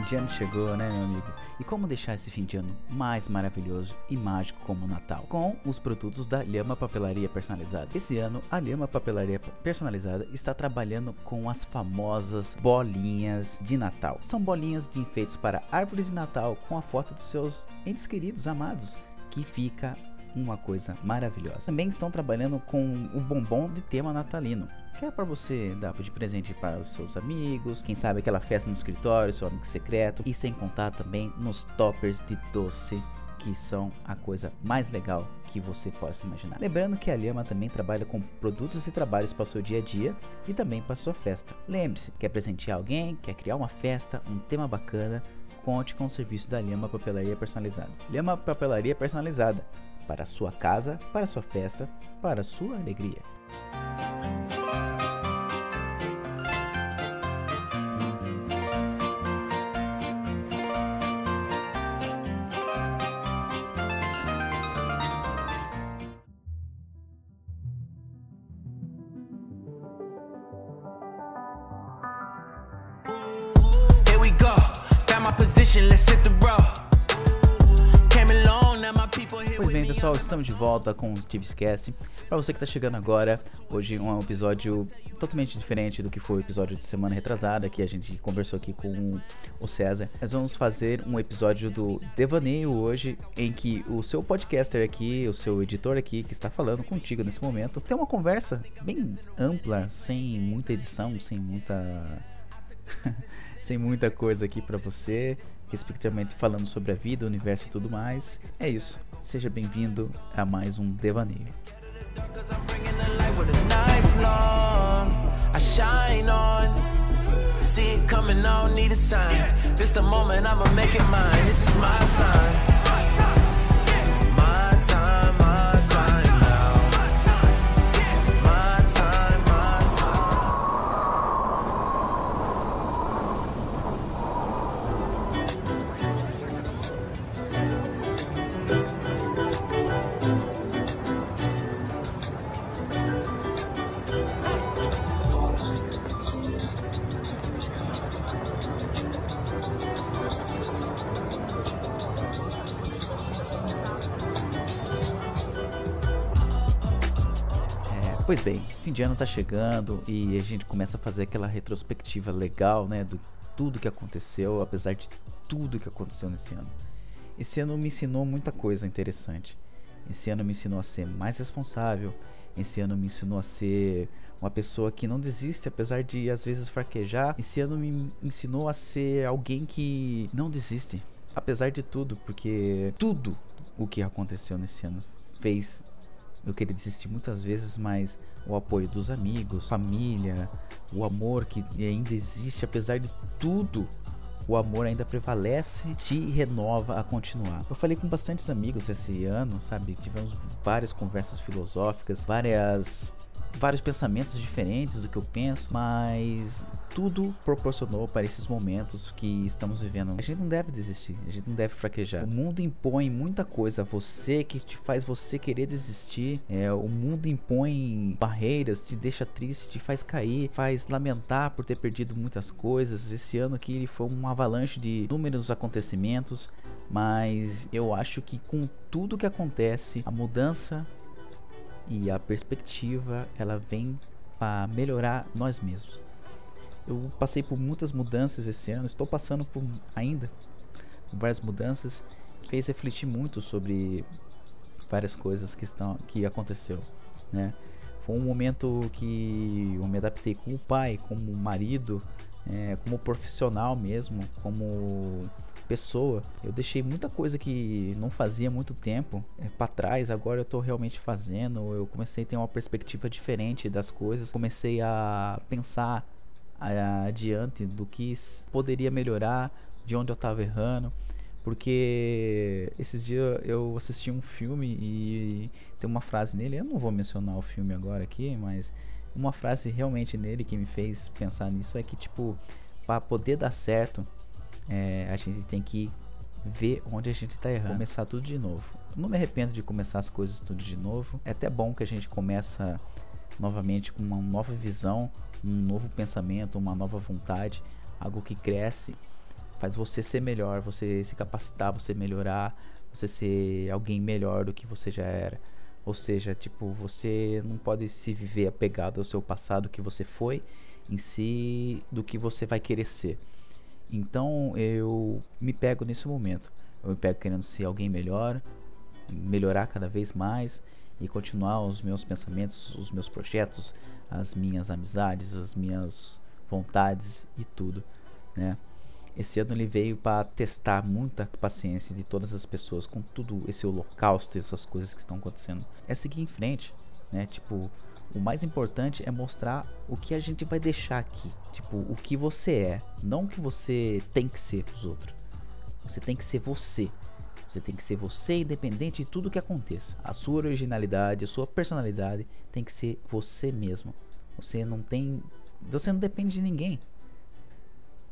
de ano chegou, né, meu amigo? E como deixar esse fim de ano mais maravilhoso e mágico como o Natal? Com os produtos da Lhama Papelaria Personalizada. Esse ano, a Lhama Papelaria Personalizada está trabalhando com as famosas bolinhas de Natal. São bolinhas de enfeites para árvores de Natal com a foto dos seus entes queridos, amados, que fica uma coisa maravilhosa. Também estão trabalhando com o bombom de tema natalino, que é para você dar de presente para os seus amigos, quem sabe aquela festa no escritório, seu amigo secreto, e sem contar também nos toppers de doce que são a coisa mais legal que você possa imaginar. Lembrando que a Lhama também trabalha com produtos e trabalhos para o seu dia a dia e também para a sua festa. Lembre-se, quer presentear alguém, quer criar uma festa, um tema bacana, conte com o serviço da Lhama Papelaria Personalizada. Lhama Papelaria Personalizada para sua casa, para sua festa, para sua alegria. Here we go. Got my position, let's hit the road. Pois bem, pessoal, estamos de volta com o Tivescast. Para você que está chegando agora, hoje um episódio totalmente diferente do que foi o episódio de semana retrasada, que a gente conversou aqui com o César. Nós vamos fazer um episódio do Devaneio hoje, em que o seu podcaster aqui, o seu editor aqui, que está falando contigo nesse momento, tem uma conversa bem ampla, sem muita edição, sem muita sem muita coisa aqui pra você, respectivamente falando sobre a vida, o universo e tudo mais. É isso. Seja bem-vindo a mais um Devaneio. See it coming, I don't need a sign. Moment, I'ma make it mine. This is my time. Pois bem, fim de ano tá chegando e a gente começa a fazer aquela retrospectiva legal, né, do tudo que aconteceu, apesar de tudo que aconteceu nesse ano. Esse ano me ensinou muita coisa interessante. Esse ano me ensinou a ser mais responsável. Esse ano me ensinou a ser uma pessoa que não desiste apesar de às vezes fraquejar. Esse ano me ensinou a ser alguém que não desiste, apesar de tudo, porque tudo o que aconteceu nesse ano fez eu queria desistir muitas vezes, mas o apoio dos amigos, família, o amor que ainda existe, apesar de tudo, o amor ainda prevalece, te renova a continuar. Eu falei com bastantes amigos esse ano, sabe? Tivemos várias conversas filosóficas, várias vários pensamentos diferentes do que eu penso, mas tudo proporcionou para esses momentos que estamos vivendo. A gente não deve desistir, a gente não deve fraquejar. O mundo impõe muita coisa a você que te faz você querer desistir. É, o mundo impõe barreiras, te deixa triste, te faz cair, faz lamentar por ter perdido muitas coisas. Esse ano aqui foi uma avalanche de inúmeros acontecimentos, mas eu acho que com tudo que acontece, a mudança e a perspectiva ela vem para melhorar nós mesmos. Eu passei por muitas mudanças esse ano, estou passando por ainda várias mudanças, fez refletir muito sobre várias coisas que estão que aconteceu, né? Foi um momento que eu me adaptei como pai, como marido, é, como profissional mesmo, como pessoa. Eu deixei muita coisa que não fazia muito tempo é, para trás. Agora eu tô realmente fazendo. Eu comecei a ter uma perspectiva diferente das coisas. Comecei a pensar a- adiante do que poderia melhorar, de onde eu tava errando. Porque esses dias eu assisti um filme e tem uma frase nele. Eu não vou mencionar o filme agora aqui, mas uma frase realmente nele que me fez pensar nisso é que, tipo, para poder dar certo, é, a gente tem que ver onde a gente tá errando. Começar tudo de novo. Eu não me arrependo de começar as coisas tudo de novo. É até bom que a gente começa novamente com uma nova visão, um novo pensamento, uma nova vontade, algo que cresce. Faz você ser melhor, você se capacitar, você melhorar, você ser alguém melhor do que você já era. Ou seja, tipo, você não pode se viver apegado ao seu passado que você foi, em si do que você vai querer ser. Então eu me pego nesse momento. Eu me pego querendo ser alguém melhor, melhorar cada vez mais e continuar os meus pensamentos, os meus projetos, as minhas amizades, as minhas vontades e tudo, né? Esse ano ele veio para testar muita paciência de todas as pessoas com tudo esse holocausto, essas coisas que estão acontecendo. É seguir em frente, né? Tipo, o mais importante é mostrar o que a gente vai deixar aqui, tipo, o que você é, não o que você tem que ser pros outros. Você tem que ser você. Você tem que ser você independente de tudo que aconteça. A sua originalidade, a sua personalidade tem que ser você mesmo. Você não tem, você não depende de ninguém.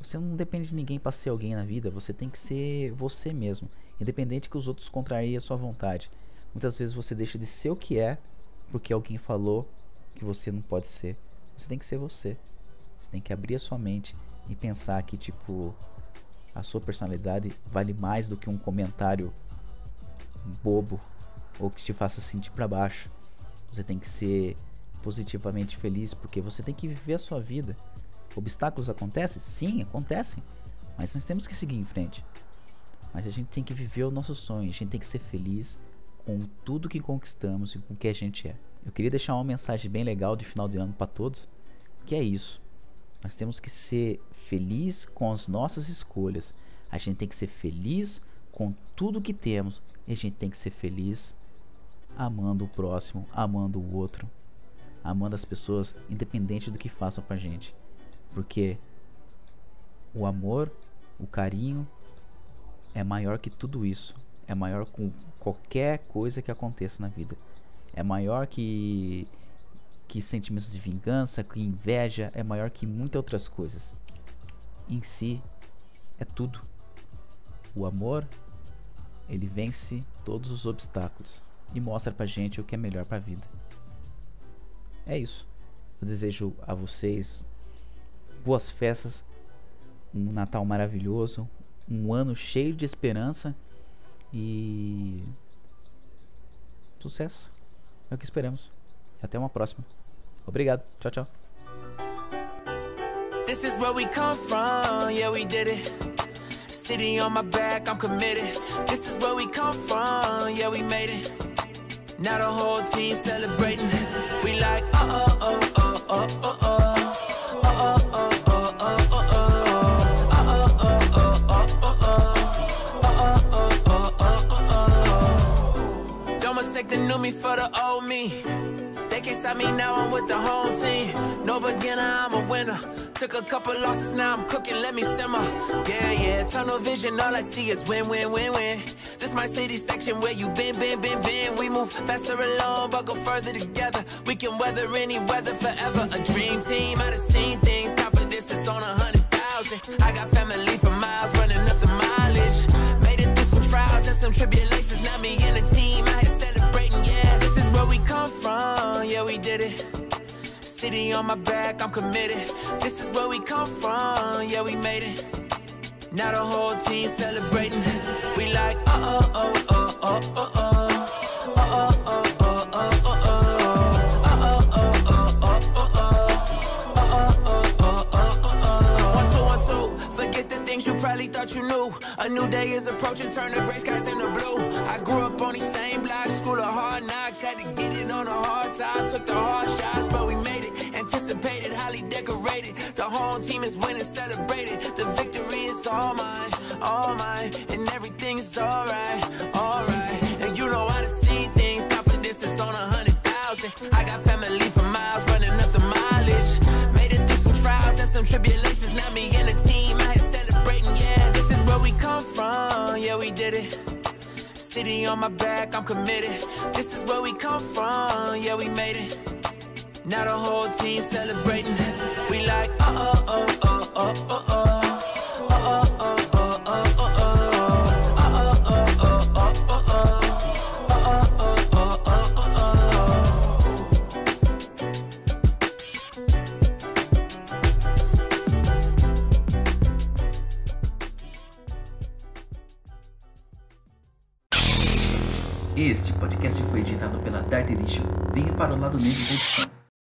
Você não depende de ninguém para ser alguém na vida, você tem que ser você mesmo, independente que os outros contrariem a sua vontade. Muitas vezes você deixa de ser o que é porque alguém falou que você não pode ser. Você tem que ser você. Você tem que abrir a sua mente e pensar que tipo a sua personalidade vale mais do que um comentário bobo ou que te faça sentir para baixo. Você tem que ser positivamente feliz porque você tem que viver a sua vida. Obstáculos acontecem? Sim, acontecem. Mas nós temos que seguir em frente. Mas a gente tem que viver o nosso sonho. A gente tem que ser feliz com tudo que conquistamos e com o que a gente é. Eu queria deixar uma mensagem bem legal de final de ano para todos, que é isso. Nós temos que ser feliz com as nossas escolhas. A gente tem que ser feliz com tudo que temos e a gente tem que ser feliz amando o próximo, amando o outro, amando as pessoas, independente do que façam pra gente. Porque o amor, o carinho é maior que tudo isso. É maior com qualquer coisa que aconteça na vida. É maior que que sentimentos de vingança, que inveja, é maior que muitas outras coisas. Em si é tudo. O amor, ele vence todos os obstáculos e mostra pra gente o que é melhor pra vida. É isso. Eu desejo a vocês boas festas, um Natal maravilhoso, um ano cheio de esperança e sucesso. É o que esperamos. Até uma próxima. Obrigado. Tchau, tchau. This is where we come from, yeah, we did it. City on my back, I'm committed. This is where we come from, yeah, we made it. Now the whole team celebrating. We like, oh, oh, oh, oh, oh, oh. Knew me for the old me. They can't stop me now, I'm with the home team. No beginner, I'm a winner. Took a couple losses, now I'm cooking, let me simmer. Yeah, yeah, tunnel vision, all I see is win, win, win, win. This my city section where you been, been, been, been. We move faster alone, but go further together. We can weather any weather forever. A dream team, I've seen things. Confidence is on a hundred thousand. I got family for miles, running up the mileage. Made it through some trials and some tribulations. City on my back, I'm committed. This is where we come from, yeah, we made it. Now the whole team celebrating. We like, uh oh, oh, oh, oh, oh, oh. Uh oh, oh. oh, oh, oh, things you probably thought you knew. A new day is approaching, turn the gray skies into blue. I grew up on these same blocks, school of hard knocks. Had to get it on a hard time, took the hard shots, but we made it. Highly decorated. The home team is winning, celebrated. The victory is all mine, all mine, and everything is alright, alright. And you know how to see things, confidence is on a hundred thousand. I got family for miles, running up the mileage. Made it through some trials and some tribulations, now me and a team. I had celebrating. yeah, this is where we come from, yeah, we did it. City on my back, I'm committed. This is where we come from, yeah, we made it. Now the whole team celebrating. We like, oh, oh, oh, oh, oh, oh. Este podcast foi editado pela Dark Edition. Venha para o lado negro do.